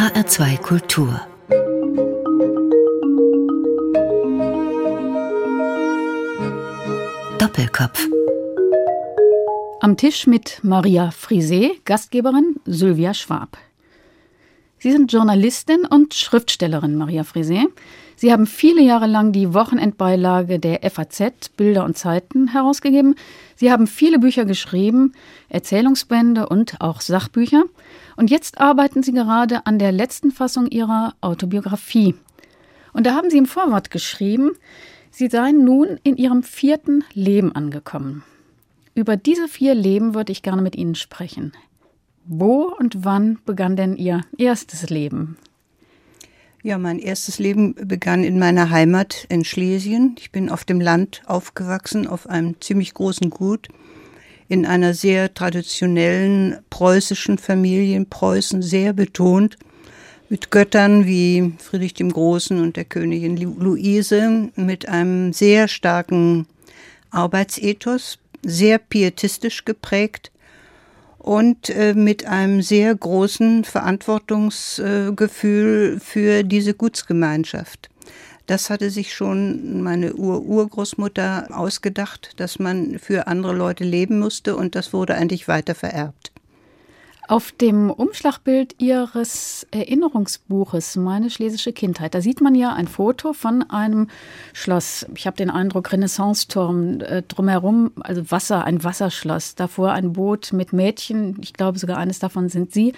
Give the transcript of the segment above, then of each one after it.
HR2 Kultur Doppelkopf Am Tisch mit Maria Frisé, Gastgeberin Sylvia Schwab. Sie sind Journalistin und Schriftstellerin, Maria Frisé. Sie haben viele Jahre lang die Wochenendbeilage der FAZ Bilder und Zeiten herausgegeben. Sie haben viele Bücher geschrieben, Erzählungsbände und auch Sachbücher. Und jetzt arbeiten Sie gerade an der letzten Fassung Ihrer Autobiografie. Und da haben Sie im Vorwort geschrieben, Sie seien nun in Ihrem vierten Leben angekommen. Über diese vier Leben würde ich gerne mit Ihnen sprechen. Wo und wann begann denn Ihr erstes Leben? Ja, mein erstes Leben begann in meiner Heimat in Schlesien. Ich bin auf dem Land aufgewachsen, auf einem ziemlich großen Gut, in einer sehr traditionellen preußischen Familie in Preußen, sehr betont, mit Göttern wie Friedrich dem Großen und der Königin Luise, mit einem sehr starken Arbeitsethos, sehr pietistisch geprägt und äh, mit einem sehr großen Verantwortungsgefühl für diese Gutsgemeinschaft. Das hatte sich schon meine Ur-Urgroßmutter ausgedacht, dass man für andere Leute leben musste und das wurde eigentlich weiter vererbt. Auf dem Umschlagbild Ihres Erinnerungsbuches Meine schlesische Kindheit, da sieht man ja ein Foto von einem Schloss. Ich habe den Eindruck, Renaissance-Turm äh, drumherum, also Wasser, ein Wasserschloss. Davor ein Boot mit Mädchen. Ich glaube, sogar eines davon sind Sie.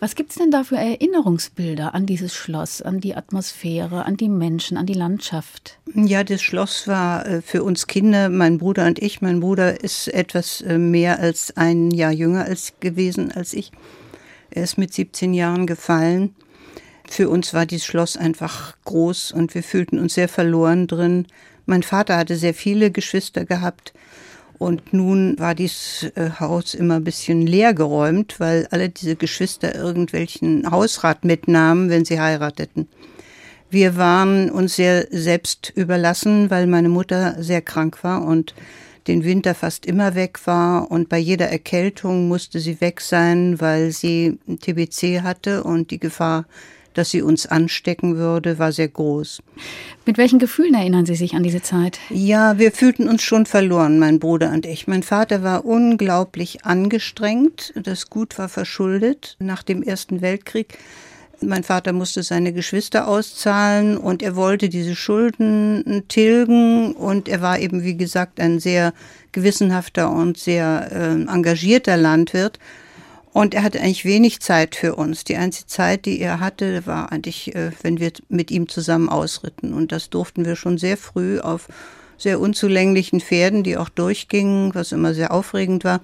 Was gibt es denn da für Erinnerungsbilder an dieses Schloss, an die Atmosphäre, an die Menschen, an die Landschaft? Ja, das Schloss war äh, für uns Kinder, mein Bruder und ich. Mein Bruder ist etwas äh, mehr als ein Jahr jünger als gewesen als ich. Er ist mit 17 Jahren gefallen. Für uns war dieses Schloss einfach groß und wir fühlten uns sehr verloren drin. Mein Vater hatte sehr viele Geschwister gehabt. Und nun war dieses äh, Haus immer ein bisschen leer geräumt, weil alle diese Geschwister irgendwelchen Hausrat mitnahmen, wenn sie heirateten. Wir waren uns sehr selbst überlassen, weil meine Mutter sehr krank war und den Winter fast immer weg war und bei jeder Erkältung musste sie weg sein, weil sie TBC hatte und die Gefahr dass sie uns anstecken würde, war sehr groß. Mit welchen Gefühlen erinnern Sie sich an diese Zeit? Ja, wir fühlten uns schon verloren, mein Bruder und ich. Mein Vater war unglaublich angestrengt. Das Gut war verschuldet nach dem Ersten Weltkrieg. Mein Vater musste seine Geschwister auszahlen und er wollte diese Schulden tilgen und er war eben, wie gesagt, ein sehr gewissenhafter und sehr äh, engagierter Landwirt. Und er hatte eigentlich wenig Zeit für uns. Die einzige Zeit, die er hatte, war eigentlich, äh, wenn wir mit ihm zusammen ausritten. Und das durften wir schon sehr früh auf sehr unzulänglichen Pferden, die auch durchgingen, was immer sehr aufregend war.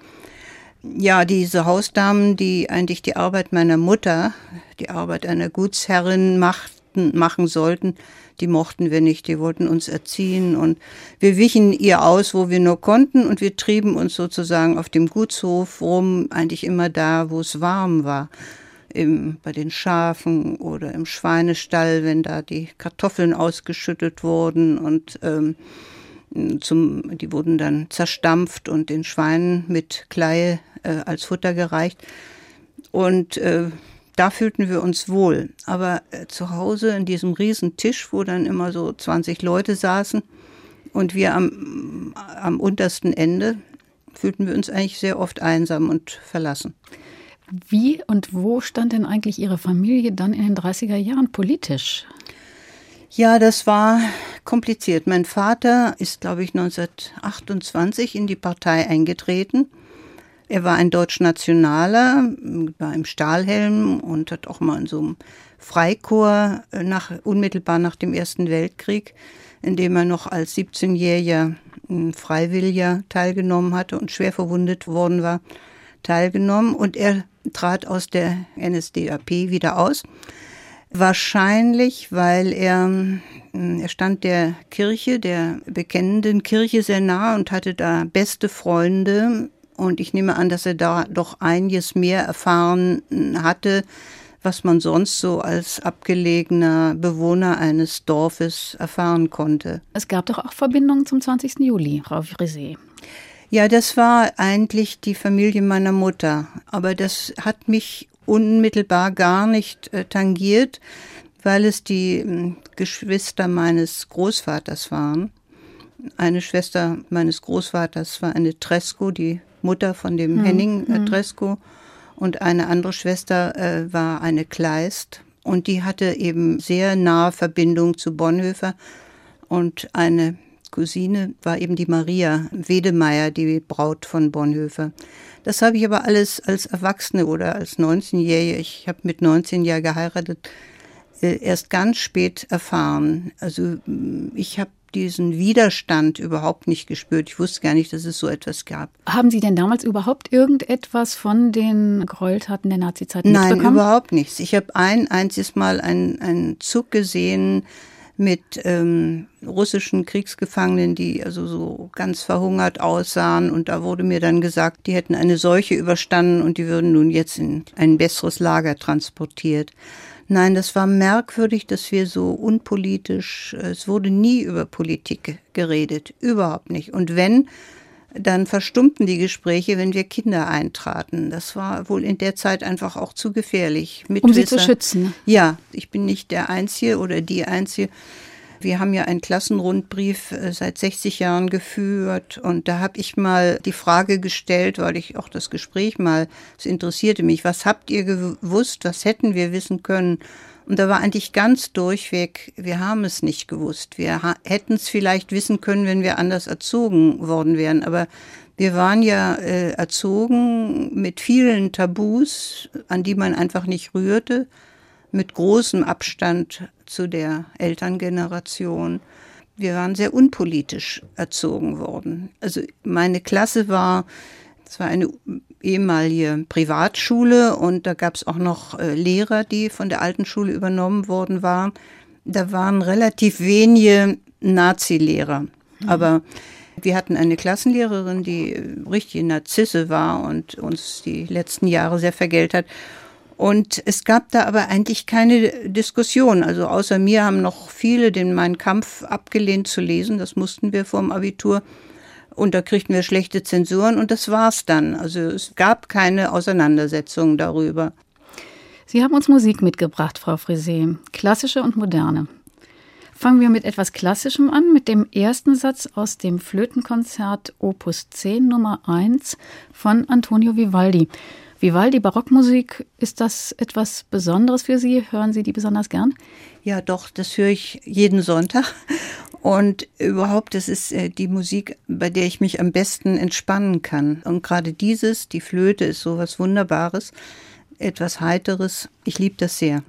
Ja, diese Hausdamen, die eigentlich die Arbeit meiner Mutter, die Arbeit einer Gutsherrin machten, machen sollten, die mochten wir nicht, die wollten uns erziehen und wir wichen ihr aus, wo wir nur konnten und wir trieben uns sozusagen auf dem Gutshof rum, eigentlich immer da, wo es warm war. Im, bei den Schafen oder im Schweinestall, wenn da die Kartoffeln ausgeschüttet wurden und ähm, zum, die wurden dann zerstampft und den Schweinen mit Kleie äh, als Futter gereicht. Und äh, da fühlten wir uns wohl. Aber äh, zu Hause in diesem riesen Tisch, wo dann immer so 20 Leute saßen und wir am, am untersten Ende, fühlten wir uns eigentlich sehr oft einsam und verlassen. Wie und wo stand denn eigentlich Ihre Familie dann in den 30er Jahren politisch? Ja, das war kompliziert. Mein Vater ist, glaube ich, 1928 in die Partei eingetreten er war ein Deutschnationaler, war im Stahlhelm und hat auch mal in so einem Freikorps äh, nach, unmittelbar nach dem Ersten Weltkrieg, in dem er noch als 17-jähriger hm, Freiwilliger teilgenommen hatte und schwer verwundet worden war, teilgenommen. Und er trat aus der NSDAP wieder aus. Wahrscheinlich, weil er, hm, er stand der Kirche, der bekennenden Kirche sehr nah und hatte da beste Freunde und ich nehme an, dass er da doch einiges mehr erfahren hatte, was man sonst so als abgelegener Bewohner eines Dorfes erfahren konnte. Es gab doch auch Verbindungen zum 20. Juli, Frau Frisé. Ja, das war eigentlich die Familie meiner Mutter. Aber das hat mich unmittelbar gar nicht äh, tangiert, weil es die äh, Geschwister meines Großvaters waren. Eine Schwester meines Großvaters war eine Tresco, die Mutter von dem hm. Henning äh, hm. Tresco. Und eine andere Schwester äh, war eine Kleist. Und die hatte eben sehr nahe Verbindung zu Bonhoeffer. Und eine Cousine war eben die Maria Wedemeyer, die Braut von Bonhoeffer. Das habe ich aber alles als Erwachsene oder als 19-Jährige, ich habe mit 19 Jahren geheiratet, äh, erst ganz spät erfahren. Also ich habe diesen Widerstand überhaupt nicht gespürt. Ich wusste gar nicht, dass es so etwas gab. Haben Sie denn damals überhaupt irgendetwas von den Gräueltaten der Nazizeit Nein, mitbekommen? Nein, überhaupt nichts. Ich habe ein einziges Mal einen, einen Zug gesehen, mit ähm, russischen Kriegsgefangenen, die also so ganz verhungert aussahen. Und da wurde mir dann gesagt, die hätten eine Seuche überstanden und die würden nun jetzt in ein besseres Lager transportiert. Nein, das war merkwürdig, dass wir so unpolitisch, es wurde nie über Politik geredet, überhaupt nicht. Und wenn, dann verstummten die Gespräche, wenn wir Kinder eintraten. Das war wohl in der Zeit einfach auch zu gefährlich. um sie zu schützen. Ja, ich bin nicht der Einzige oder die Einzige. Wir haben ja einen Klassenrundbrief äh, seit 60 Jahren geführt und da habe ich mal die Frage gestellt, weil ich auch das Gespräch mal, es interessierte mich, was habt ihr gewusst, was hätten wir wissen können? Und da war eigentlich ganz durchweg, wir haben es nicht gewusst. Wir hätten es vielleicht wissen können, wenn wir anders erzogen worden wären. Aber wir waren ja äh, erzogen mit vielen Tabus, an die man einfach nicht rührte, mit großem Abstand zu der Elterngeneration. Wir waren sehr unpolitisch erzogen worden. Also meine Klasse war, es war eine ehemalige Privatschule und da gab es auch noch äh, Lehrer, die von der alten Schule übernommen worden waren. Da waren relativ wenige Nazi-Lehrer. Mhm. Aber wir hatten eine Klassenlehrerin, die richtig Narzisse war und uns die letzten Jahre sehr vergelt hat. Und es gab da aber eigentlich keine Diskussion. Also außer mir haben noch viele den Mein Kampf abgelehnt zu lesen. Das mussten wir vor dem Abitur. Und da kriegten wir schlechte Zensuren und das war's dann. Also es gab keine Auseinandersetzung darüber. Sie haben uns Musik mitgebracht, Frau Frisé. Klassische und moderne. Fangen wir mit etwas Klassischem an, mit dem ersten Satz aus dem Flötenkonzert Opus 10 Nummer 1 von Antonio Vivaldi. Vivaldi Barockmusik, ist das etwas Besonderes für Sie? Hören Sie die besonders gern? Ja, doch, das höre ich jeden Sonntag. Und überhaupt, das ist äh, die Musik, bei der ich mich am besten entspannen kann. Und gerade dieses, die Flöte, ist so was Wunderbares, etwas Heiteres. Ich liebe das sehr.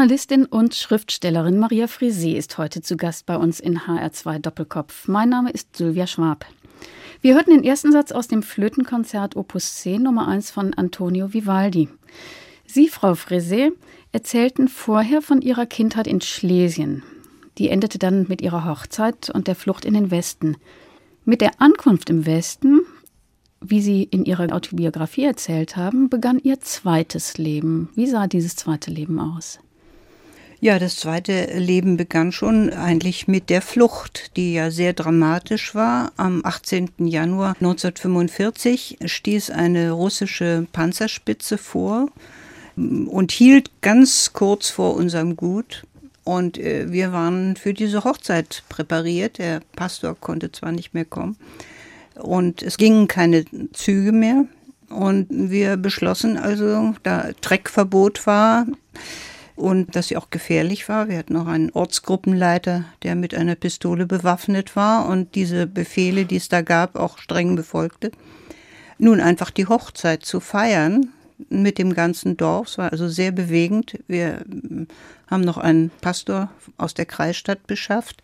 Journalistin und Schriftstellerin Maria Frisé ist heute zu Gast bei uns in HR2 Doppelkopf. Mein Name ist Sylvia Schwab. Wir hörten den ersten Satz aus dem Flötenkonzert Opus 10 Nummer 1 von Antonio Vivaldi. Sie, Frau Frisé, erzählten vorher von Ihrer Kindheit in Schlesien. Die endete dann mit Ihrer Hochzeit und der Flucht in den Westen. Mit der Ankunft im Westen wie Sie in Ihrer Autobiografie erzählt haben, begann Ihr zweites Leben. Wie sah dieses zweite Leben aus? Ja, das zweite Leben begann schon eigentlich mit der Flucht, die ja sehr dramatisch war. Am 18. Januar 1945 stieß eine russische Panzerspitze vor und hielt ganz kurz vor unserem Gut. Und äh, wir waren für diese Hochzeit präpariert. Der Pastor konnte zwar nicht mehr kommen. Und es gingen keine Züge mehr. Und wir beschlossen also, da Treckverbot war und dass sie auch gefährlich war. Wir hatten noch einen Ortsgruppenleiter, der mit einer Pistole bewaffnet war und diese Befehle, die es da gab, auch streng befolgte. Nun einfach die Hochzeit zu feiern mit dem ganzen Dorf. Es war also sehr bewegend. Wir haben noch einen Pastor aus der Kreisstadt beschafft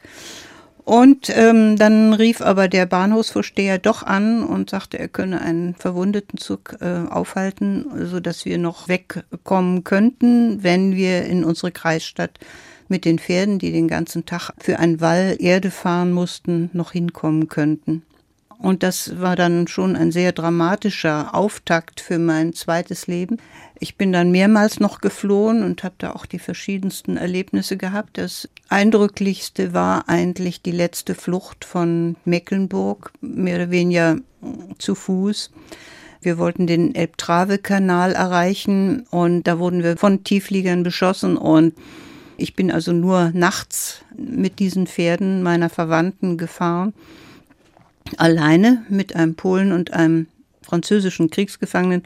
und ähm, dann rief aber der Bahnhofsvorsteher doch an und sagte, er könne einen verwundeten Zug äh, aufhalten, so dass wir noch wegkommen könnten, wenn wir in unsere Kreisstadt mit den Pferden, die den ganzen Tag für einen Wall Erde fahren mussten, noch hinkommen könnten. Und das war dann schon ein sehr dramatischer Auftakt für mein zweites Leben. Ich bin dann mehrmals noch geflohen und habe da auch die verschiedensten Erlebnisse gehabt. Das eindrücklichste war eigentlich die letzte Flucht von Mecklenburg, mehr oder weniger zu Fuß. Wir wollten den Elbtrave-Kanal erreichen und da wurden wir von Tiefliegern beschossen und ich bin also nur nachts mit diesen Pferden meiner Verwandten gefahren alleine mit einem Polen und einem französischen Kriegsgefangenen.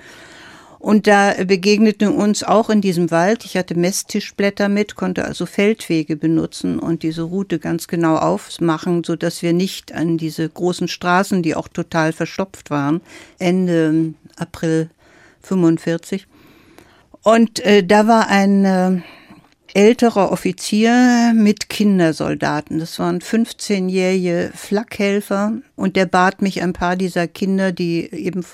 Und da begegneten uns auch in diesem Wald, ich hatte Messtischblätter mit, konnte also Feldwege benutzen und diese Route ganz genau aufmachen, so dass wir nicht an diese großen Straßen, die auch total verstopft waren, Ende April 45. Und äh, da war ein äh, älterer Offizier mit Kindersoldaten. Das waren 15-jährige Flakhelfer und der bat mich ein paar dieser Kinder, die eben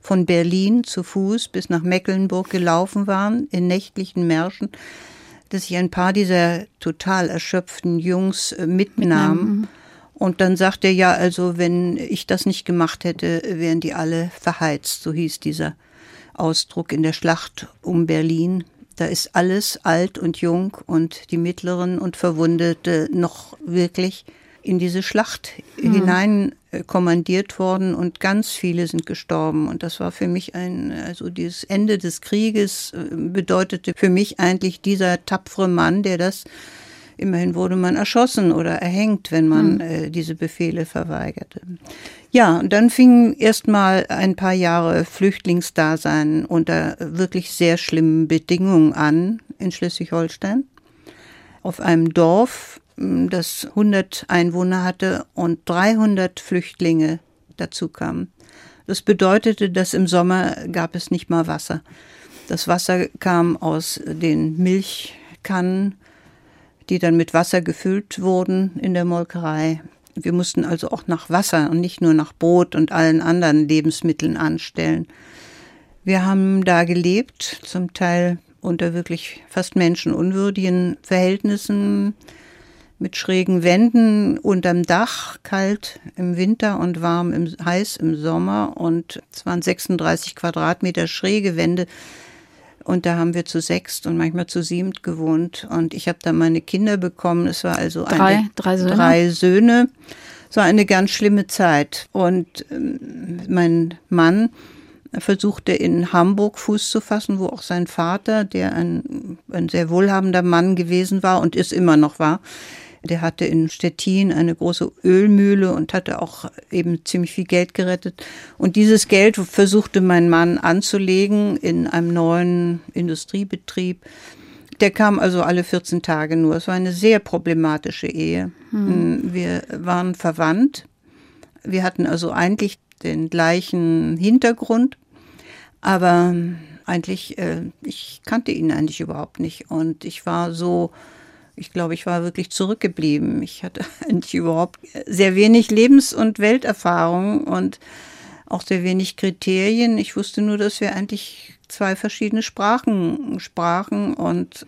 von Berlin zu Fuß bis nach Mecklenburg gelaufen waren, in nächtlichen Märschen, dass ich ein paar dieser total erschöpften Jungs äh, mitnahm. Mhm. Und dann sagte er, ja, also wenn ich das nicht gemacht hätte, wären die alle verheizt, so hieß dieser Ausdruck in der Schlacht um Berlin. Da ist alles alt und jung und die Mittleren und Verwundete noch wirklich in diese Schlacht mhm. hinein äh, kommandiert worden und ganz viele sind gestorben. Und das war für mich ein, also dieses Ende des Krieges äh, bedeutete für mich eigentlich dieser tapfere Mann, der das Immerhin wurde man erschossen oder erhängt, wenn man hm. äh, diese Befehle verweigerte. Ja, und dann fing erst mal ein paar Jahre Flüchtlingsdasein unter wirklich sehr schlimmen Bedingungen an in Schleswig-Holstein. Auf einem Dorf, hm, das 100 Einwohner hatte und 300 Flüchtlinge dazu kamen. Das bedeutete, dass im Sommer gab es nicht mal Wasser. Das Wasser kam aus den Milchkannen die dann mit Wasser gefüllt wurden in der Molkerei. Wir mussten also auch nach Wasser und nicht nur nach Brot und allen anderen Lebensmitteln anstellen. Wir haben da gelebt, zum Teil unter wirklich fast menschenunwürdigen Verhältnissen, mit schrägen Wänden unterm Dach, kalt im Winter und warm im, heiß im Sommer. Und es waren 36 Quadratmeter schräge Wände und da haben wir zu sechst und manchmal zu siebt gewohnt. Und ich habe da meine Kinder bekommen. Es war also drei, eine, drei Söhne. Drei Söhne. Es war eine ganz schlimme Zeit. Und ähm, mein Mann versuchte in Hamburg Fuß zu fassen, wo auch sein Vater, der ein, ein sehr wohlhabender Mann gewesen war und ist immer noch war, der hatte in Stettin eine große Ölmühle und hatte auch eben ziemlich viel Geld gerettet. Und dieses Geld versuchte mein Mann anzulegen in einem neuen Industriebetrieb. Der kam also alle 14 Tage nur. Es war eine sehr problematische Ehe. Hm. Wir waren verwandt. Wir hatten also eigentlich den gleichen Hintergrund. Aber eigentlich, äh, ich kannte ihn eigentlich überhaupt nicht. Und ich war so, ich glaube, ich war wirklich zurückgeblieben. Ich hatte eigentlich überhaupt sehr wenig Lebens- und Welterfahrung und auch sehr wenig Kriterien. Ich wusste nur, dass wir eigentlich zwei verschiedene Sprachen sprachen und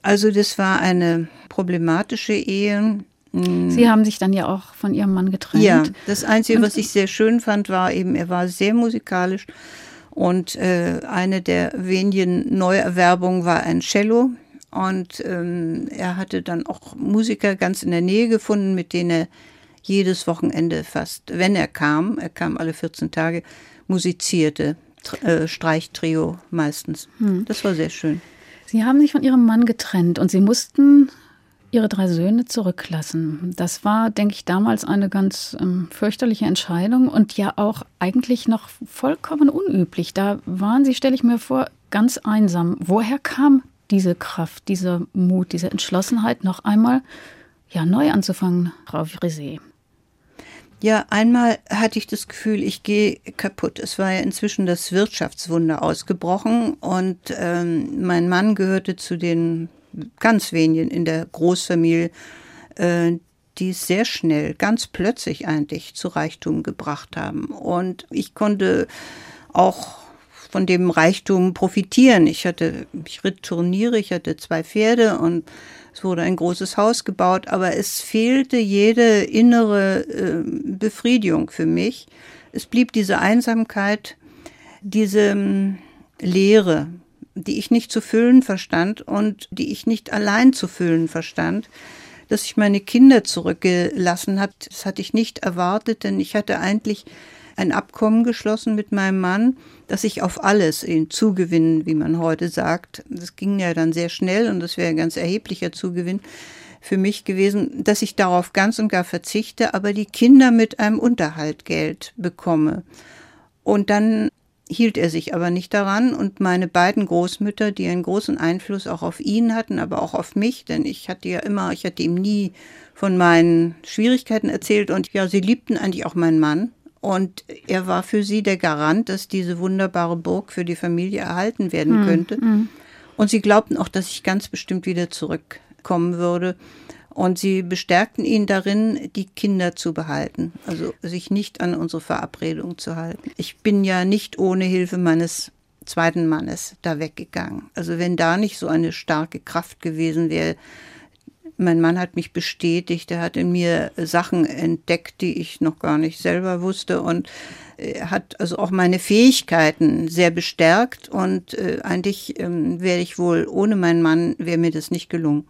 also das war eine problematische Ehe. Sie haben sich dann ja auch von Ihrem Mann getrennt. Ja, das Einzige, was ich sehr schön fand, war eben, er war sehr musikalisch und äh, eine der wenigen Neuerwerbungen war ein Cello. Und ähm, er hatte dann auch Musiker ganz in der Nähe gefunden, mit denen er jedes Wochenende fast, wenn er kam, er kam alle 14 Tage, musizierte. Äh, Streichtrio meistens. Hm. Das war sehr schön. Sie haben sich von Ihrem Mann getrennt und Sie mussten Ihre drei Söhne zurücklassen. Das war, denke ich, damals eine ganz ähm, fürchterliche Entscheidung und ja auch eigentlich noch vollkommen unüblich. Da waren Sie, stelle ich mir vor, ganz einsam. Woher kam diese Kraft, dieser Mut, diese Entschlossenheit, noch einmal ja, neu anzufangen, Frau Frisee? Ja, einmal hatte ich das Gefühl, ich gehe kaputt. Es war ja inzwischen das Wirtschaftswunder ausgebrochen und ähm, mein Mann gehörte zu den ganz wenigen in der Großfamilie, äh, die es sehr schnell, ganz plötzlich eigentlich zu Reichtum gebracht haben. Und ich konnte auch von dem Reichtum profitieren. Ich hatte, ich ritt Turniere, ich hatte zwei Pferde und es wurde ein großes Haus gebaut, aber es fehlte jede innere äh, Befriedigung für mich. Es blieb diese Einsamkeit, diese ähm, Leere, die ich nicht zu füllen verstand und die ich nicht allein zu füllen verstand. Dass ich meine Kinder zurückgelassen habe, das hatte ich nicht erwartet, denn ich hatte eigentlich ein Abkommen geschlossen mit meinem Mann, dass ich auf alles ihn zugewinnen, wie man heute sagt. Das ging ja dann sehr schnell und das wäre ein ganz erheblicher Zugewinn für mich gewesen, dass ich darauf ganz und gar verzichte, aber die Kinder mit einem Unterhaltgeld bekomme. Und dann hielt er sich aber nicht daran und meine beiden Großmütter, die einen großen Einfluss auch auf ihn hatten, aber auch auf mich, denn ich hatte ja immer, ich hatte ihm nie von meinen Schwierigkeiten erzählt und ja, sie liebten eigentlich auch meinen Mann und er war für sie der Garant, dass diese wunderbare Burg für die Familie erhalten werden hm, könnte. Hm. Und sie glaubten auch, dass ich ganz bestimmt wieder zurückkommen würde. Und sie bestärkten ihn darin, die Kinder zu behalten, also sich nicht an unsere Verabredung zu halten. Ich bin ja nicht ohne Hilfe meines zweiten Mannes da weggegangen. Also wenn da nicht so eine starke Kraft gewesen wäre, mein Mann hat mich bestätigt, er hat in mir Sachen entdeckt, die ich noch gar nicht selber wusste und er hat also auch meine Fähigkeiten sehr bestärkt und äh, eigentlich ähm, wäre ich wohl ohne meinen Mann wäre mir das nicht gelungen.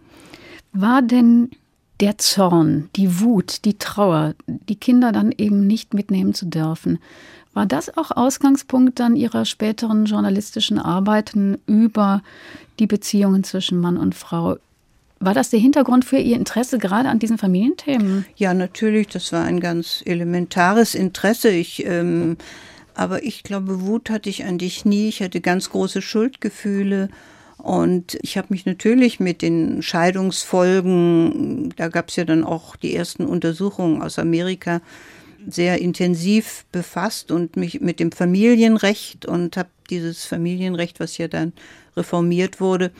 War denn der Zorn, die Wut, die Trauer, die Kinder dann eben nicht mitnehmen zu dürfen, war das auch Ausgangspunkt dann Ihrer späteren journalistischen Arbeiten über die Beziehungen zwischen Mann und Frau? War das der Hintergrund für Ihr Interesse gerade an diesen Familienthemen? Ja, natürlich. Das war ein ganz elementares Interesse. Ich, ähm, aber ich glaube, Wut hatte ich eigentlich nie. Ich hatte ganz große Schuldgefühle. Und ich habe mich natürlich mit den Scheidungsfolgen, da gab es ja dann auch die ersten Untersuchungen aus Amerika, sehr intensiv befasst und mich mit dem Familienrecht und habe dieses Familienrecht, was ja dann reformiert wurde,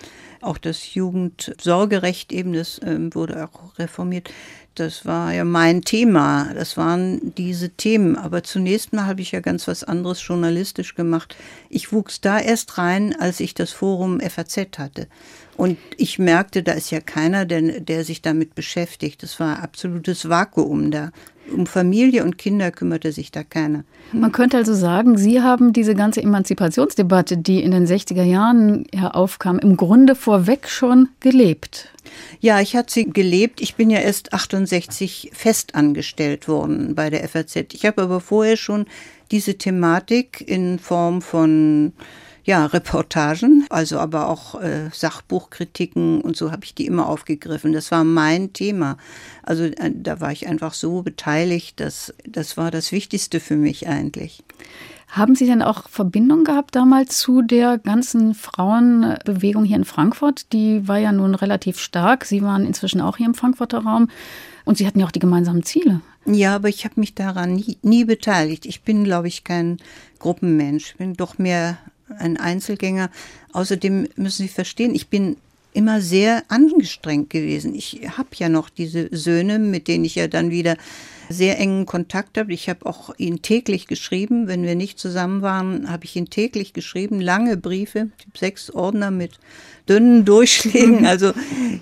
auch das Jugendsorgerecht eben, das ähm, wurde auch reformiert. Das war ja mein Thema. Das waren diese Themen. Aber zunächst mal habe ich ja ganz was anderes journalistisch gemacht. Ich wuchs da erst rein, als ich das Forum FAZ hatte. Und ich merkte, da ist ja keiner, der, der sich damit beschäftigt. Das war absolutes Vakuum da. Um Familie und Kinder kümmerte sich da keiner. Man könnte also sagen, Sie haben diese ganze Emanzipationsdebatte, die in den 60er Jahren ja aufkam, im Grunde vorweg schon gelebt. Ja, ich hatte sie gelebt. Ich bin ja erst 68 festangestellt worden bei der FAZ. Ich habe aber vorher schon diese Thematik in Form von ja, Reportagen, also aber auch äh, Sachbuchkritiken und so habe ich die immer aufgegriffen. Das war mein Thema. Also äh, da war ich einfach so beteiligt, dass das war das Wichtigste für mich eigentlich. Haben Sie denn auch Verbindung gehabt damals zu der ganzen Frauenbewegung hier in Frankfurt? Die war ja nun relativ stark. Sie waren inzwischen auch hier im Frankfurter Raum und Sie hatten ja auch die gemeinsamen Ziele. Ja, aber ich habe mich daran nie, nie beteiligt. Ich bin, glaube ich, kein Gruppenmensch. Ich bin doch mehr ein Einzelgänger. Außerdem müssen Sie verstehen, ich bin immer sehr angestrengt gewesen. Ich habe ja noch diese Söhne, mit denen ich ja dann wieder sehr engen Kontakt habe. Ich habe auch ihn täglich geschrieben. Wenn wir nicht zusammen waren, habe ich ihn täglich geschrieben. Lange Briefe, sechs Ordner mit dünnen Durchschlägen. Also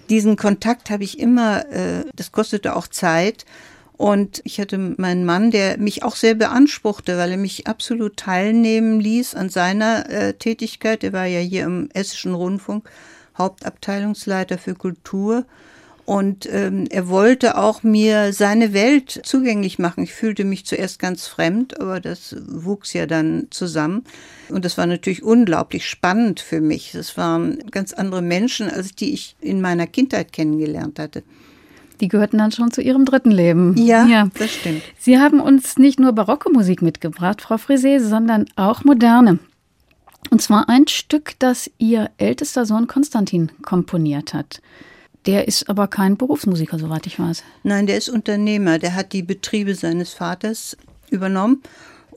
diesen Kontakt habe ich immer, äh, das kostete auch Zeit. Und ich hatte meinen Mann, der mich auch sehr beanspruchte, weil er mich absolut teilnehmen ließ an seiner äh, Tätigkeit. Er war ja hier im Hessischen Rundfunk Hauptabteilungsleiter für Kultur. Und ähm, er wollte auch mir seine Welt zugänglich machen. Ich fühlte mich zuerst ganz fremd, aber das wuchs ja dann zusammen. Und das war natürlich unglaublich spannend für mich. Das waren ganz andere Menschen, als die ich in meiner Kindheit kennengelernt hatte. Die gehörten dann schon zu Ihrem dritten Leben. Ja, ja, das stimmt. Sie haben uns nicht nur barocke Musik mitgebracht, Frau Frisé, sondern auch moderne. Und zwar ein Stück, das Ihr ältester Sohn Konstantin komponiert hat. Der ist aber kein Berufsmusiker, soweit ich weiß. Nein, der ist Unternehmer. Der hat die Betriebe seines Vaters übernommen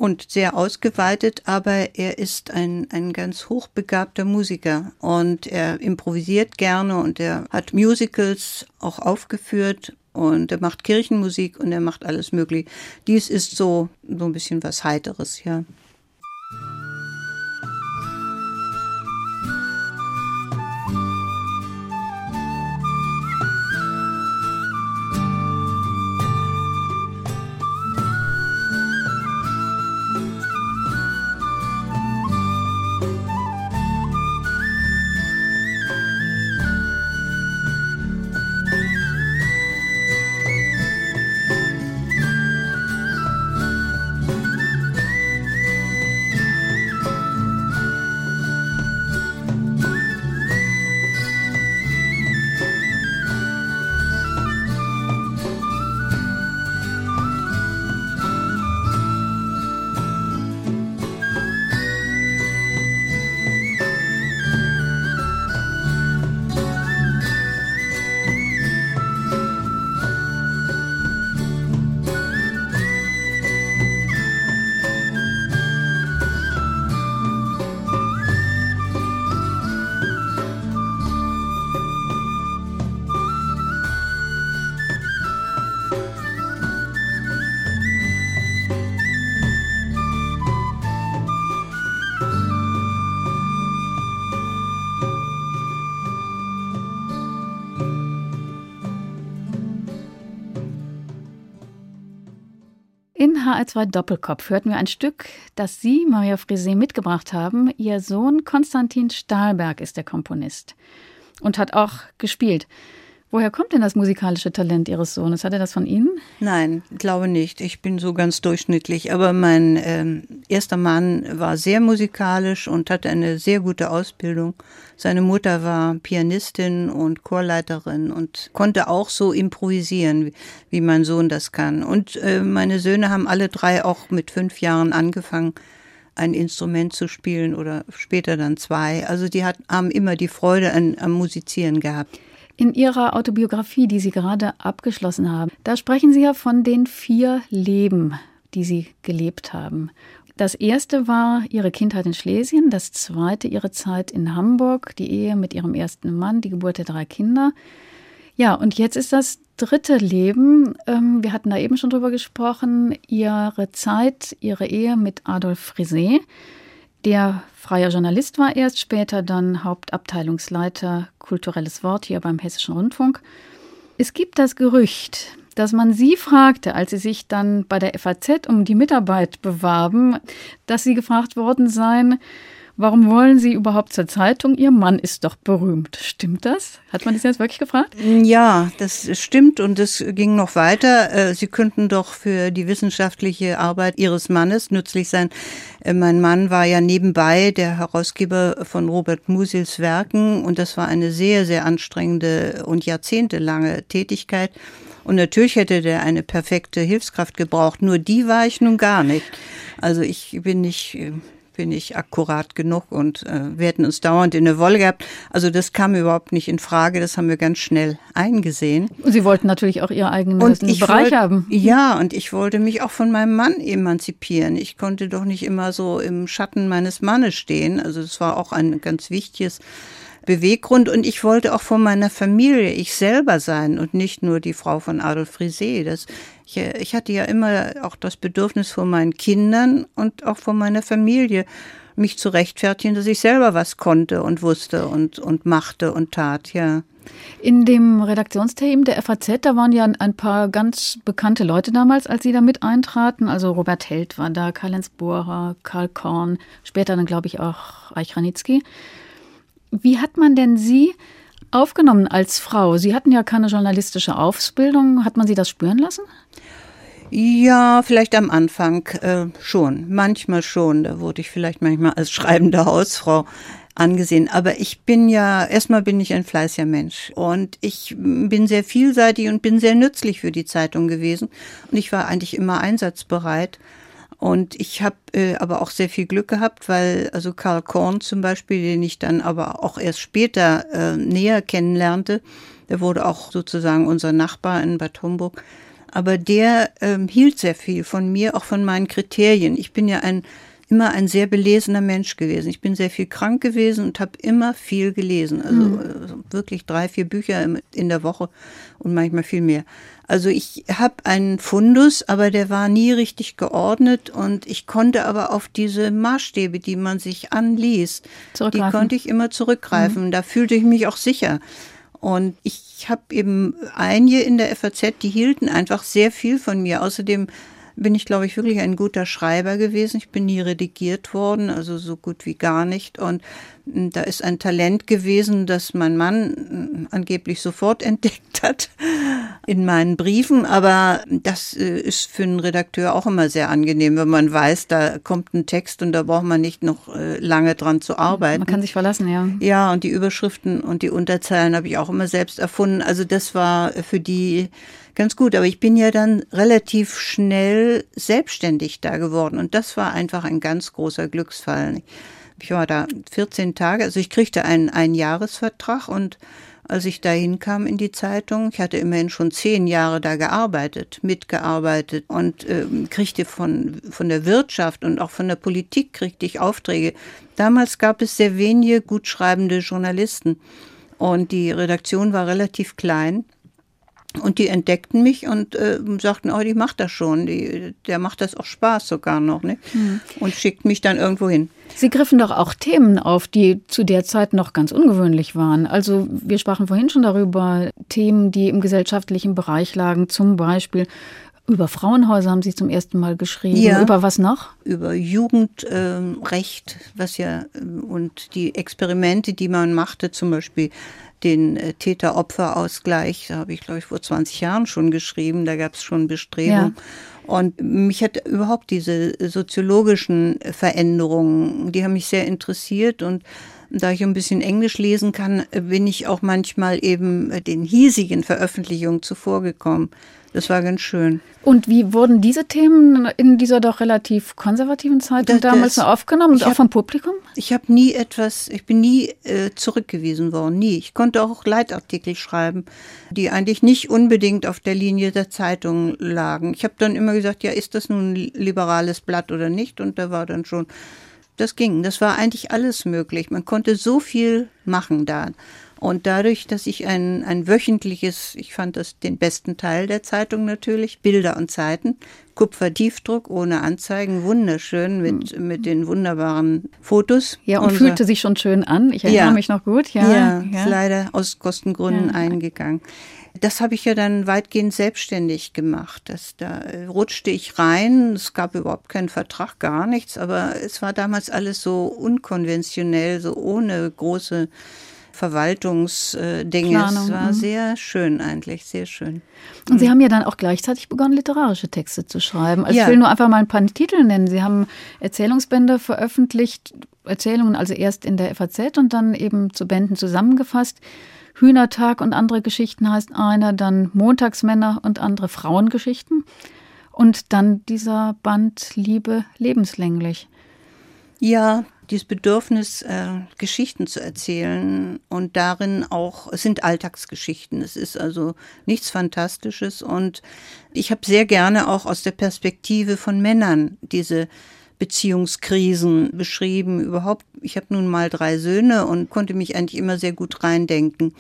und sehr ausgeweitet, aber er ist ein, ein ganz hochbegabter Musiker und er improvisiert gerne und er hat Musicals auch aufgeführt und er macht Kirchenmusik und er macht alles mögliche. Dies ist so, so ein bisschen was Heiteres, ja. HR2 Doppelkopf hörten wir ein Stück, das Sie, Maria Frisé, mitgebracht haben. Ihr Sohn Konstantin Stahlberg ist der Komponist und hat auch gespielt. Woher kommt denn das musikalische Talent Ihres Sohnes? Hat er das von Ihnen? Nein, glaube nicht. Ich bin so ganz durchschnittlich. Aber mein ähm, erster Mann war sehr musikalisch und hatte eine sehr gute Ausbildung. Seine Mutter war Pianistin und Chorleiterin und konnte auch so improvisieren, wie, wie mein Sohn das kann. Und äh, meine Söhne haben alle drei auch mit fünf Jahren angefangen, ein Instrument zu spielen oder später dann zwei. Also die hat, haben immer die Freude an, am Musizieren gehabt. In Ihrer Autobiografie, die Sie gerade abgeschlossen haben, da sprechen Sie ja von den vier Leben, die Sie gelebt haben. Das erste war Ihre Kindheit in Schlesien, das zweite Ihre Zeit in Hamburg, die Ehe mit Ihrem ersten Mann, die Geburt der drei Kinder. Ja, und jetzt ist das dritte Leben. Ähm, wir hatten da eben schon drüber gesprochen. Ihre Zeit, Ihre Ehe mit Adolf Frisé der freier Journalist war erst, später dann Hauptabteilungsleiter kulturelles Wort hier beim Hessischen Rundfunk. Es gibt das Gerücht, dass man sie fragte, als sie sich dann bei der FAZ um die Mitarbeit bewarben, dass sie gefragt worden seien, Warum wollen Sie überhaupt zur Zeitung? Ihr Mann ist doch berühmt. Stimmt das? Hat man das jetzt wirklich gefragt? Ja, das stimmt und es ging noch weiter. Äh, Sie könnten doch für die wissenschaftliche Arbeit Ihres Mannes nützlich sein. Äh, mein Mann war ja nebenbei der Herausgeber von Robert Musils Werken und das war eine sehr, sehr anstrengende und jahrzehntelange Tätigkeit. Und natürlich hätte der eine perfekte Hilfskraft gebraucht, nur die war ich nun gar nicht. Also ich bin nicht äh, bin ich akkurat genug und äh, wir hätten uns dauernd in der Wolle gehabt. Also das kam überhaupt nicht in Frage, das haben wir ganz schnell eingesehen. Sie wollten natürlich auch Ihren eigenen Bereich wollt, haben. Ja, und ich wollte mich auch von meinem Mann emanzipieren. Ich konnte doch nicht immer so im Schatten meines Mannes stehen. Also das war auch ein ganz wichtiges Beweggrund und ich wollte auch von meiner Familie ich selber sein und nicht nur die Frau von Adolf Frisee. Das, ich, ich hatte ja immer auch das Bedürfnis von meinen Kindern und auch von meiner Familie, mich zu rechtfertigen, dass ich selber was konnte und wusste und, und machte und tat, ja. In dem Redaktionsteam der FAZ, da waren ja ein paar ganz bekannte Leute damals, als Sie da mit eintraten. Also Robert Held war da, Karl-Heinz Bohrer, Karl Korn, später dann glaube ich auch Reich Ranitzky. Wie hat man denn Sie aufgenommen als Frau? Sie hatten ja keine journalistische Ausbildung. Hat man Sie das spüren lassen? Ja, vielleicht am Anfang äh, schon, manchmal schon. Da wurde ich vielleicht manchmal als schreibende Hausfrau angesehen. Aber ich bin ja, erstmal bin ich ein fleißiger Mensch und ich bin sehr vielseitig und bin sehr nützlich für die Zeitung gewesen. Und ich war eigentlich immer einsatzbereit. Und ich habe äh, aber auch sehr viel Glück gehabt, weil also Karl Korn zum Beispiel, den ich dann aber auch erst später äh, näher kennenlernte, der wurde auch sozusagen unser Nachbar in Bad Homburg. Aber der ähm, hielt sehr viel von mir, auch von meinen Kriterien. Ich bin ja ein immer ein sehr belesener Mensch gewesen. Ich bin sehr viel krank gewesen und habe immer viel gelesen. Also mhm. wirklich drei, vier Bücher in der Woche und manchmal viel mehr. Also ich habe einen Fundus, aber der war nie richtig geordnet und ich konnte aber auf diese Maßstäbe, die man sich anliest, die konnte ich immer zurückgreifen. Mhm. Da fühlte ich mich auch sicher. Und ich habe eben einige in der FAZ, die hielten einfach sehr viel von mir. Außerdem bin ich, glaube ich, wirklich ein guter Schreiber gewesen. Ich bin nie redigiert worden, also so gut wie gar nicht. Und da ist ein Talent gewesen, das mein Mann hm, angeblich sofort entdeckt hat in meinen Briefen. Aber das äh, ist für einen Redakteur auch immer sehr angenehm, wenn man weiß, da kommt ein Text und da braucht man nicht noch äh, lange dran zu arbeiten. Man kann sich verlassen, ja. Ja, und die Überschriften und die Unterzeilen habe ich auch immer selbst erfunden. Also das war für die ganz gut. Aber ich bin ja dann relativ schnell selbstständig da geworden und das war einfach ein ganz großer Glücksfall. Ich war da 14 Tage, also ich kriegte einen, einen Jahresvertrag und als ich da hinkam in die Zeitung, ich hatte immerhin schon zehn Jahre da gearbeitet, mitgearbeitet und äh, kriegte von, von der Wirtschaft und auch von der Politik kriegte ich Aufträge. Damals gab es sehr wenige gut schreibende Journalisten und die Redaktion war relativ klein. Und die entdeckten mich und äh, sagten, oh, die macht das schon, die, der macht das auch Spaß sogar noch, ne? Mhm. Und schickt mich dann irgendwo hin. Sie griffen doch auch Themen auf, die zu der Zeit noch ganz ungewöhnlich waren. Also wir sprachen vorhin schon darüber, Themen, die im gesellschaftlichen Bereich lagen, zum Beispiel über Frauenhäuser haben Sie zum ersten Mal geschrieben. Ja, über was noch? Über Jugendrecht, äh, was ja und die Experimente, die man machte, zum Beispiel den äh, Täter-Opfer-Ausgleich, da habe ich, glaube ich, vor 20 Jahren schon geschrieben, da gab es schon Bestrebungen. Ja. Und mich hat überhaupt diese soziologischen Veränderungen, die haben mich sehr interessiert und da ich ein bisschen Englisch lesen kann, bin ich auch manchmal eben den hiesigen Veröffentlichungen zuvorgekommen. Das war ganz schön. Und wie wurden diese Themen in dieser doch relativ konservativen Zeit das, damals das, aufgenommen und auch hab, vom Publikum? Ich habe nie etwas, ich bin nie äh, zurückgewiesen worden, nie. Ich konnte auch Leitartikel schreiben, die eigentlich nicht unbedingt auf der Linie der Zeitung lagen. Ich habe dann immer gesagt, ja, ist das nun ein liberales Blatt oder nicht? Und da war dann schon, das ging. Das war eigentlich alles möglich. Man konnte so viel machen da. Und dadurch, dass ich ein, ein wöchentliches, ich fand das den besten Teil der Zeitung natürlich, Bilder und Zeiten, Kupfertiefdruck ohne Anzeigen, wunderschön mit, mhm. mit den wunderbaren Fotos. Ja, und Unser, fühlte sich schon schön an. Ich erinnere ja, mich noch gut. Ja, ja, ja. ist leider aus Kostengründen ja. eingegangen. Das habe ich ja dann weitgehend selbstständig gemacht. Das, da rutschte ich rein. Es gab überhaupt keinen Vertrag, gar nichts. Aber es war damals alles so unkonventionell, so ohne große Verwaltungsdinge. Es war mhm. sehr schön eigentlich, sehr schön. Und Sie haben ja dann auch gleichzeitig begonnen, literarische Texte zu schreiben. Also ja. ich will nur einfach mal ein paar Titel nennen. Sie haben Erzählungsbände veröffentlicht, Erzählungen also erst in der FAZ und dann eben zu Bänden zusammengefasst. Hühnertag und andere Geschichten heißt einer, dann Montagsmänner und andere Frauengeschichten und dann dieser Band Liebe lebenslänglich. Ja, dieses Bedürfnis, äh, Geschichten zu erzählen und darin auch, es sind Alltagsgeschichten, es ist also nichts Fantastisches und ich habe sehr gerne auch aus der Perspektive von Männern diese Beziehungskrisen beschrieben. Überhaupt, ich habe nun mal drei Söhne und konnte mich eigentlich immer sehr gut reindenken.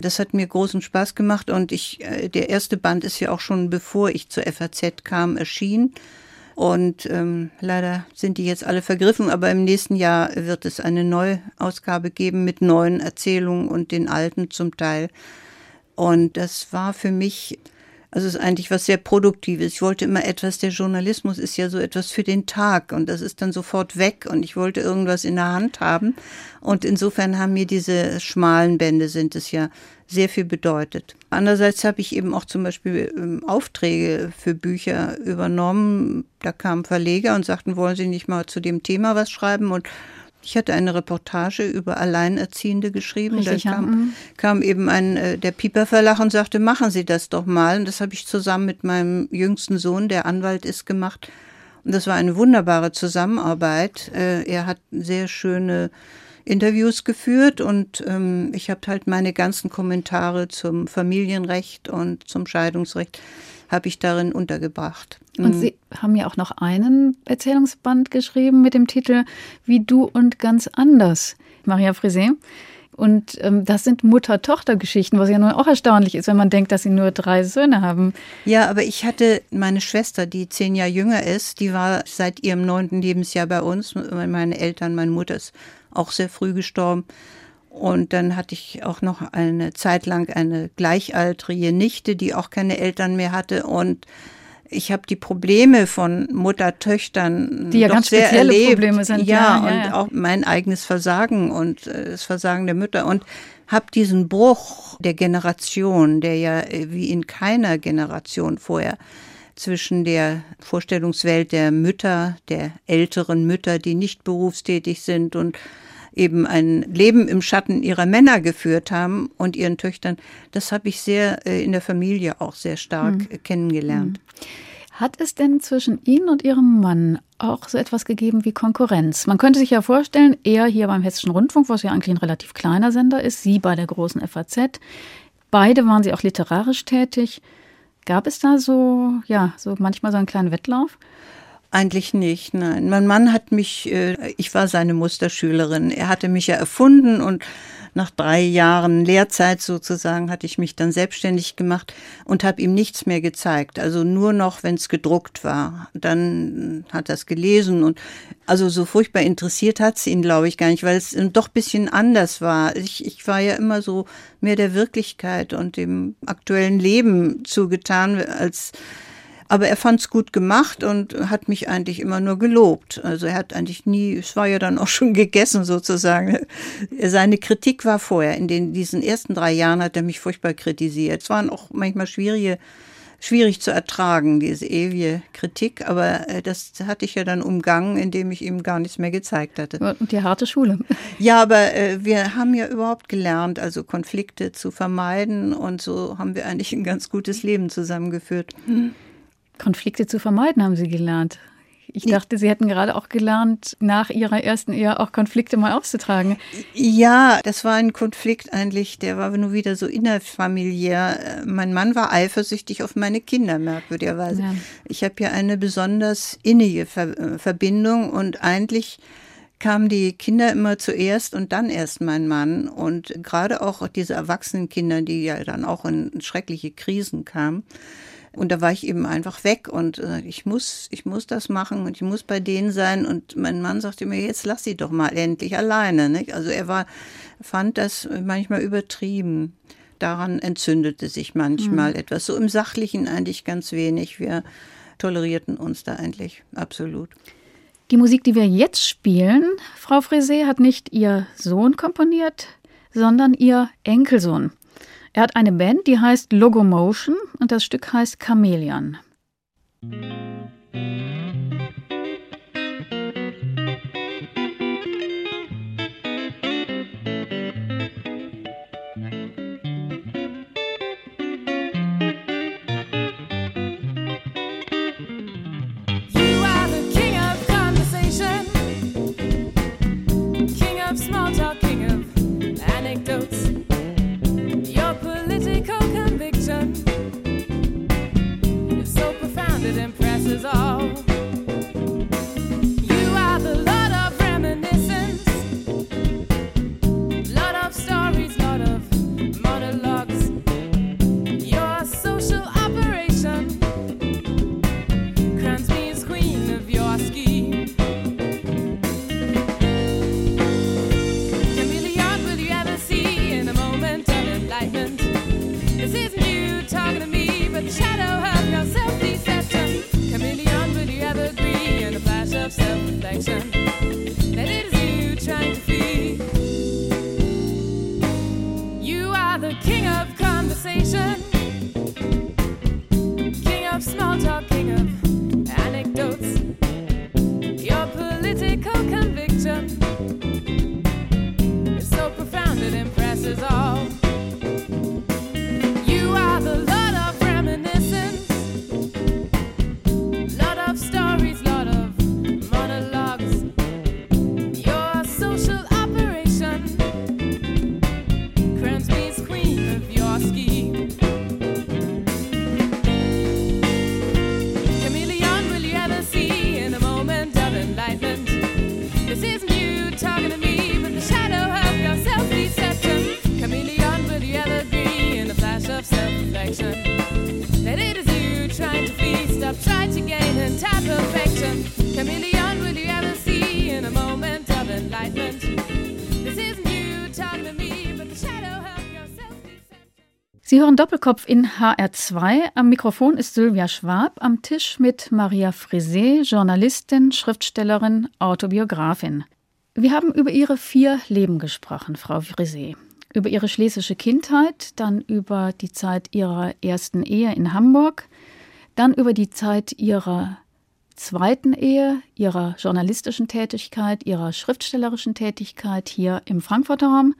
Das hat mir großen Spaß gemacht und ich, äh, der erste Band ist ja auch schon bevor ich zur FAZ kam, erschienen. Und ähm, leider sind die jetzt alle vergriffen, aber im nächsten Jahr wird es eine Neuausgabe geben mit neuen Erzählungen und den alten zum Teil. Und das war für mich also es ist eigentlich was sehr Produktives. Ich wollte immer etwas, der Journalismus ist ja so etwas für den Tag und das ist dann sofort weg und ich wollte irgendwas in der Hand haben. Und insofern haben mir diese schmalen Bände sind es ja sehr viel bedeutet. Andererseits habe ich eben auch zum Beispiel ähm, Aufträge für Bücher übernommen. Da kamen Verleger und sagten, wollen Sie nicht mal zu dem Thema was schreiben? Und ich hatte eine Reportage über Alleinerziehende geschrieben. Richtig, da kam, ja. kam eben ein, äh, der Pieper Verlag und sagte, machen Sie das doch mal. Und das habe ich zusammen mit meinem jüngsten Sohn, der Anwalt ist, gemacht. Und das war eine wunderbare Zusammenarbeit. Äh, er hat sehr schöne Interviews geführt und ähm, ich habe halt meine ganzen Kommentare zum Familienrecht und zum Scheidungsrecht habe ich darin untergebracht. Und Mhm. Sie haben ja auch noch einen Erzählungsband geschrieben mit dem Titel Wie du und ganz anders, Maria Frisé. Und ähm, das sind Mutter-Tochter-Geschichten, was ja nun auch erstaunlich ist, wenn man denkt, dass Sie nur drei Söhne haben. Ja, aber ich hatte meine Schwester, die zehn Jahre jünger ist, die war seit ihrem neunten Lebensjahr bei uns. Meine Eltern, meine Mutter ist auch sehr früh gestorben. Und dann hatte ich auch noch eine Zeit lang eine gleichaltrige Nichte, die auch keine Eltern mehr hatte. Und ich habe die Probleme von Mutter-Töchtern Die ja ganz sehr spezielle erlebt. Probleme sind, Ja, ja, ja, und ja. auch mein eigenes Versagen und äh, das Versagen der Mütter. Und habe diesen Bruch der Generation, der ja äh, wie in keiner Generation vorher zwischen der Vorstellungswelt der Mütter, der älteren Mütter, die nicht berufstätig sind und eben ein Leben im Schatten ihrer Männer geführt haben und ihren Töchtern, das habe ich sehr äh, in der Familie auch sehr stark Hm. äh, kennengelernt. Hat es denn zwischen Ihnen und Ihrem Mann auch so etwas gegeben wie Konkurrenz? Man könnte sich ja vorstellen, er hier beim Hessischen Rundfunk, was ja eigentlich ein relativ kleiner Sender ist, Sie bei der großen FAZ. Beide waren Sie auch literarisch tätig. Gab es da so, ja, so manchmal so einen kleinen Wettlauf? Eigentlich nicht, nein. Mein Mann hat mich, äh, ich war seine Musterschülerin. Er hatte mich ja erfunden und nach drei Jahren Lehrzeit sozusagen hatte ich mich dann selbstständig gemacht und habe ihm nichts mehr gezeigt. Also nur noch, wenn es gedruckt war. Dann hat er es gelesen und also so furchtbar interessiert hat es ihn, glaube ich, gar nicht, weil es doch bisschen anders war. Ich, ich war ja immer so mehr der Wirklichkeit und dem aktuellen Leben zugetan als aber er fand es gut gemacht und hat mich eigentlich immer nur gelobt. Also er hat eigentlich nie, es war ja dann auch schon gegessen sozusagen. Seine Kritik war vorher. In den, diesen ersten drei Jahren hat er mich furchtbar kritisiert. Es waren auch manchmal schwierige, schwierig zu ertragen, diese ewige Kritik. Aber äh, das hatte ich ja dann umgangen, indem ich ihm gar nichts mehr gezeigt hatte. Und die harte Schule. Ja, aber äh, wir haben ja überhaupt gelernt, also Konflikte zu vermeiden. Und so haben wir eigentlich ein ganz gutes Leben zusammengeführt. Konflikte zu vermeiden, haben Sie gelernt. Ich dachte, Sie hätten gerade auch gelernt, nach Ihrer ersten Ehe auch Konflikte mal auszutragen. Ja, das war ein Konflikt eigentlich, der war nur wieder so innerfamiliär. Äh, Mein Mann war eifersüchtig auf meine Kinder, merkwürdigerweise. Ja. Ich habe ja eine besonders innige äh, Verbindung und eigentlich kamen die Kinder immer zuerst und dann erst mein Mann. Und gerade auch diese erwachsenen Kinder, die ja dann auch in schreckliche Krisen kamen. Und da war ich eben einfach weg und äh, ich muss, ich muss das machen und ich muss bei denen sein. Und mein Mann sagte mir, jetzt lass sie doch mal endlich alleine. Nicht? Also er war, fand das manchmal übertrieben. Daran entzündete sich manchmal mhm. etwas. So im Sachlichen eigentlich ganz wenig. Wir tolerierten uns da eigentlich absolut. Die Musik, die wir jetzt spielen, Frau Frisé, hat nicht ihr Sohn komponiert, sondern ihr Enkelsohn. Er hat eine Band, die heißt Logomotion und das Stück heißt Chameleon. Sie hören Doppelkopf in HR2. Am Mikrofon ist Sylvia Schwab, am Tisch mit Maria Frisé, Journalistin, Schriftstellerin, Autobiografin. Wir haben über ihre vier Leben gesprochen, Frau Frisé. Über ihre schlesische Kindheit, dann über die Zeit ihrer ersten Ehe in Hamburg, dann über die Zeit ihrer zweiten Ehe, ihrer journalistischen Tätigkeit, ihrer schriftstellerischen Tätigkeit hier im Frankfurter Raum.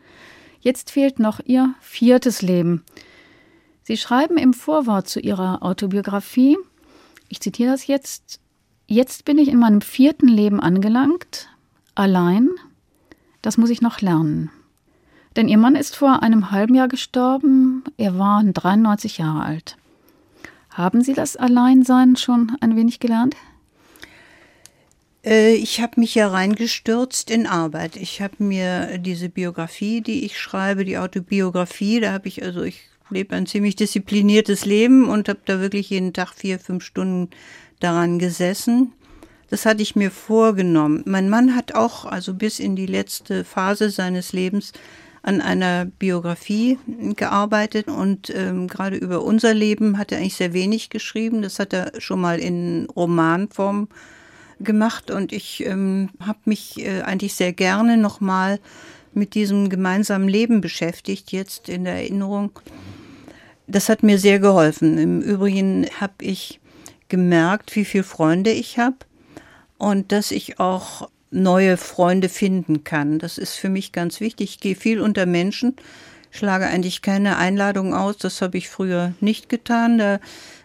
Jetzt fehlt noch ihr viertes Leben. Sie schreiben im Vorwort zu ihrer Autobiografie, ich zitiere das jetzt, Jetzt bin ich in meinem vierten Leben angelangt, Allein, das muss ich noch lernen. Denn ihr Mann ist vor einem halben Jahr gestorben, er war 93 Jahre alt. Haben Sie das Alleinsein schon ein wenig gelernt? Äh, ich habe mich ja reingestürzt in Arbeit. Ich habe mir diese Biografie, die ich schreibe, die Autobiografie, da habe ich also, ich lebe ein ziemlich diszipliniertes Leben und habe da wirklich jeden Tag vier, fünf Stunden daran gesessen. Das hatte ich mir vorgenommen. Mein Mann hat auch, also bis in die letzte Phase seines Lebens, an einer Biografie gearbeitet und ähm, gerade über unser Leben hat er eigentlich sehr wenig geschrieben. Das hat er schon mal in Romanform gemacht und ich ähm, habe mich äh, eigentlich sehr gerne nochmal mit diesem gemeinsamen Leben beschäftigt, jetzt in der Erinnerung. Das hat mir sehr geholfen. Im Übrigen habe ich gemerkt, wie viele Freunde ich habe und dass ich auch neue Freunde finden kann. Das ist für mich ganz wichtig. Ich gehe viel unter Menschen, schlage eigentlich keine Einladung aus. Das habe ich früher nicht getan. Da,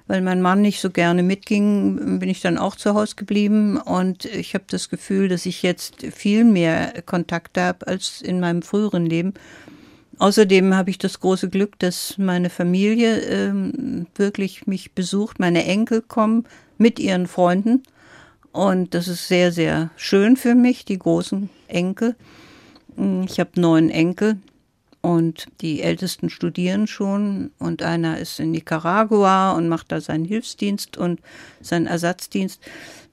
weil mein Mann nicht so gerne mitging, bin ich dann auch zu Hause geblieben. Und ich habe das Gefühl, dass ich jetzt viel mehr Kontakte habe als in meinem früheren Leben. Außerdem habe ich das große Glück, dass meine Familie ähm, wirklich mich besucht. Meine Enkel kommen mit ihren Freunden und das ist sehr, sehr schön für mich, die großen Enkel. Ich habe neun Enkel und die Ältesten studieren schon und einer ist in Nicaragua und macht da seinen Hilfsdienst und seinen Ersatzdienst.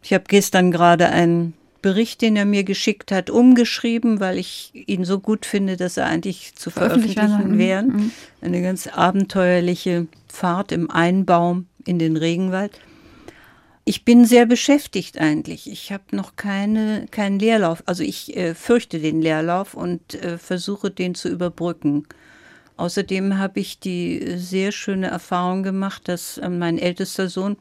Ich habe gestern gerade einen Bericht, den er mir geschickt hat, umgeschrieben, weil ich ihn so gut finde, dass er eigentlich zu veröffentlichen wäre. Mhm. Eine ganz abenteuerliche Fahrt im Einbaum in den Regenwald. Ich bin sehr beschäftigt eigentlich. Ich habe noch keine, keinen Leerlauf. Also ich äh, fürchte den Leerlauf und äh, versuche den zu überbrücken. Außerdem habe ich die sehr schöne Erfahrung gemacht, dass äh, mein ältester Sohn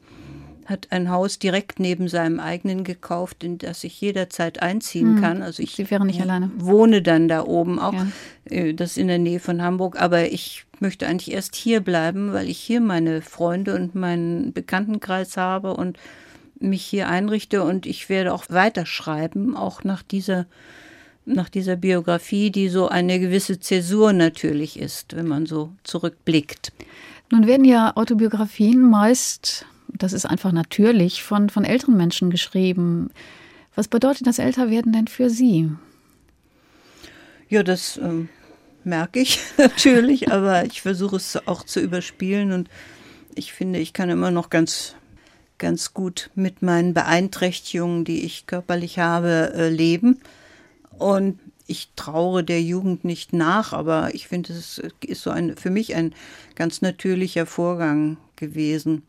hat ein Haus direkt neben seinem eigenen gekauft, in das ich jederzeit einziehen hm. kann. Also ich Sie wären nicht alleine. wohne dann da oben auch. Ja. Äh, das ist in der Nähe von Hamburg. Aber ich möchte eigentlich erst hier bleiben, weil ich hier meine Freunde und meinen Bekanntenkreis habe und mich hier einrichte. Und ich werde auch weiterschreiben, auch nach dieser nach dieser Biografie, die so eine gewisse Zäsur natürlich ist, wenn man so zurückblickt. Nun werden ja Autobiografien meist das ist einfach natürlich von, von älteren Menschen geschrieben. Was bedeutet das Älterwerden denn für Sie? Ja, das ähm, merke ich natürlich, aber ich versuche es auch zu überspielen und ich finde, ich kann immer noch ganz, ganz gut mit meinen Beeinträchtigungen, die ich körperlich habe, äh, leben. Und ich traure der Jugend nicht nach, aber ich finde, es ist so ein, für mich ein ganz natürlicher Vorgang gewesen.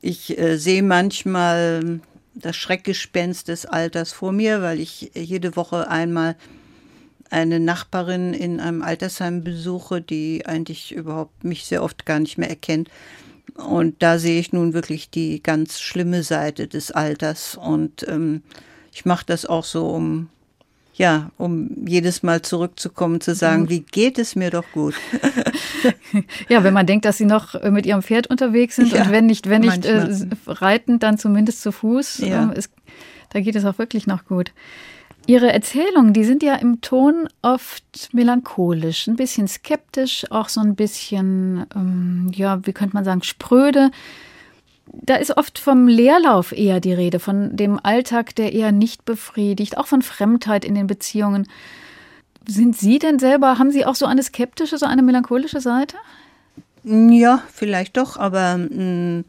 Ich äh, sehe manchmal das Schreckgespenst des Alters vor mir, weil ich jede Woche einmal eine Nachbarin in einem Altersheim besuche, die eigentlich überhaupt mich sehr oft gar nicht mehr erkennt. Und da sehe ich nun wirklich die ganz schlimme Seite des Alters. Und ähm, ich mache das auch so, um ja, um jedes Mal zurückzukommen, zu sagen, mhm. wie geht es mir doch gut. ja, wenn man denkt, dass sie noch äh, mit ihrem Pferd unterwegs sind ja, und wenn nicht, wenn nicht äh, reiten, dann zumindest zu Fuß. Ja. Ähm, ist, da geht es auch wirklich noch gut. Ihre Erzählungen, die sind ja im Ton oft melancholisch, ein bisschen skeptisch, auch so ein bisschen, ähm, ja, wie könnte man sagen, spröde da ist oft vom Leerlauf eher die Rede, von dem Alltag, der eher nicht befriedigt, auch von Fremdheit in den Beziehungen. Sind Sie denn selber, haben Sie auch so eine skeptische, so eine melancholische Seite? Ja, vielleicht doch, aber mh, mm,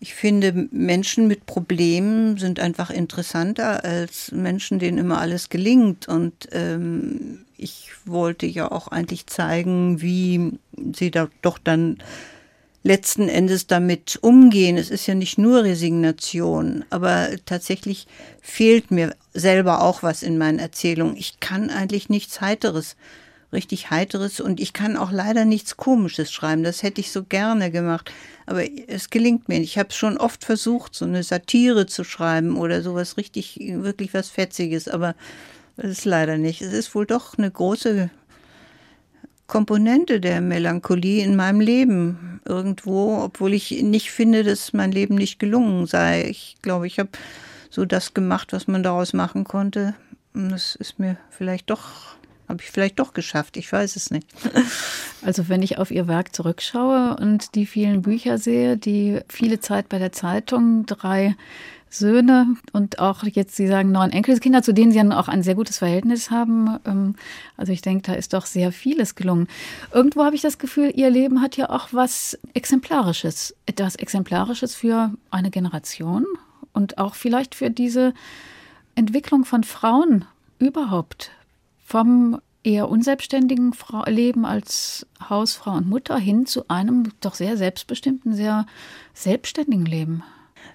Ich finde, Menschen mit Problemen sind einfach interessanter als Menschen, denen immer alles gelingt. Und ähm, ich wollte ja auch eigentlich zeigen, wie sie da doch dann letzten Endes damit umgehen. Es ist ja nicht nur Resignation, aber tatsächlich fehlt mir selber auch was in meinen Erzählungen. Ich kann eigentlich nichts Heiteres, richtig Heiteres und ich kann auch leider nichts Komisches schreiben. Das hätte ich so gerne gemacht, aber es gelingt mir nicht. Ich habe es schon oft versucht, so eine Satire zu schreiben oder sowas richtig, wirklich was Fetziges, aber das ist leider nicht. Es ist wohl doch eine große Komponente der Melancholie in meinem Leben irgendwo, obwohl ich nicht finde, dass mein Leben nicht gelungen sei. Ich glaube, ich habe so das gemacht, was man daraus machen konnte. Und das ist mir vielleicht doch, habe ich vielleicht doch geschafft. Ich weiß es nicht. Also wenn ich auf Ihr Werk zurückschaue und die vielen Bücher sehe, die viele Zeit bei der Zeitung, drei Söhne und auch jetzt, Sie sagen, neun Enkelkinder, zu denen Sie dann auch ein sehr gutes Verhältnis haben. Ähm, also ich denke, da ist doch sehr vieles gelungen. Irgendwo habe ich das Gefühl, Ihr Leben hat ja auch was Exemplarisches, etwas Exemplarisches für eine Generation und auch vielleicht für diese Entwicklung von Frauen überhaupt. Vom eher unselbstständigen Leben als Hausfrau und Mutter hin zu einem doch sehr selbstbestimmten, sehr selbstständigen Leben.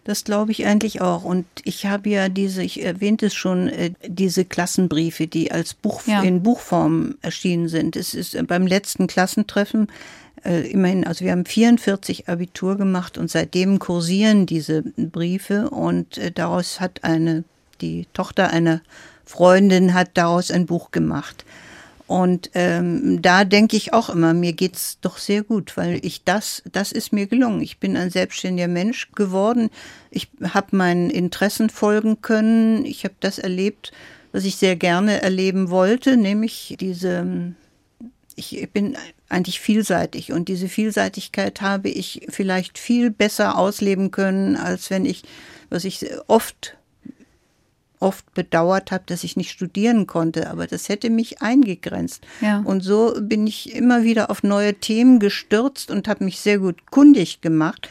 Das glaube ich eigentlich auch. Und ich habe ja diese, ich erwähnte es schon, äh, diese Klassenbriefe, die als Buch ja. in Buchform erschienen sind. Es ist beim letzten Klassentreffen äh, immerhin, also wir haben 44 Abitur gemacht und seitdem kursieren diese Briefe und äh, daraus hat eine, die Tochter einer Freundin hat daraus ein Buch gemacht. Und ähm, da denke ich auch immer, mir geht's doch sehr gut, weil ich das, das ist mir gelungen. Ich bin ein selbstständiger Mensch geworden. Ich habe meinen Interessen folgen können. Ich habe das erlebt, was ich sehr gerne erleben wollte, nämlich diese, ich bin eigentlich vielseitig und diese Vielseitigkeit habe ich vielleicht viel besser ausleben können, als wenn ich, was ich oft oft bedauert habe, dass ich nicht studieren konnte, aber das hätte mich eingegrenzt. Ja. Und so bin ich immer wieder auf neue Themen gestürzt und habe mich sehr gut kundig gemacht,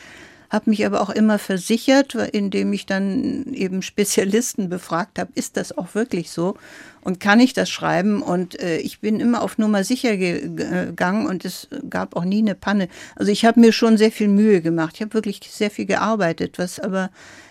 habe mich aber auch immer versichert, indem ich dann eben Spezialisten befragt habe, ist das auch wirklich so und kann ich das schreiben? Und äh, ich bin immer auf Nummer sicher gegangen und es gab auch nie eine Panne. Also ich habe mir schon sehr viel Mühe gemacht. Ich habe wirklich sehr viel gearbeitet, was aber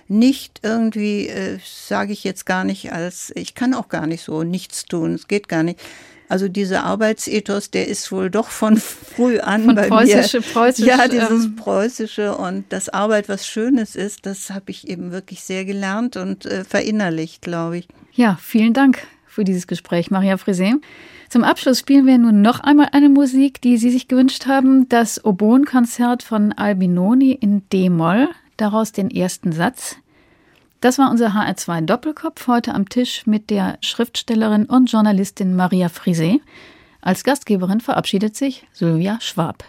nicht irgendwie, äh, sage ich jetzt gar nicht als, ich kann auch gar nicht so nichts tun, es geht gar nicht. Also dieser Arbeitsethos, der ist wohl doch von früh an von bei preußische, mir. Preußisch, ja, dieses ähm, preußische und das Arbeit, was Schönes ist, das habe ich eben wirklich sehr gelernt und äh, verinnerlicht, glaube ich. Ja, vielen Dank für dieses Gespräch, Maria Frisé. Zum Abschluss spielen wir nun noch einmal eine Musik, die Sie sich gewünscht haben, das Oboenkonzert von Albinoni in D-Moll daraus den ersten Satz. Das war unser HR2 Doppelkopf heute am Tisch mit der Schriftstellerin und Journalistin Maria Frisé. Als Gastgeberin verabschiedet sich Sylvia Schwab.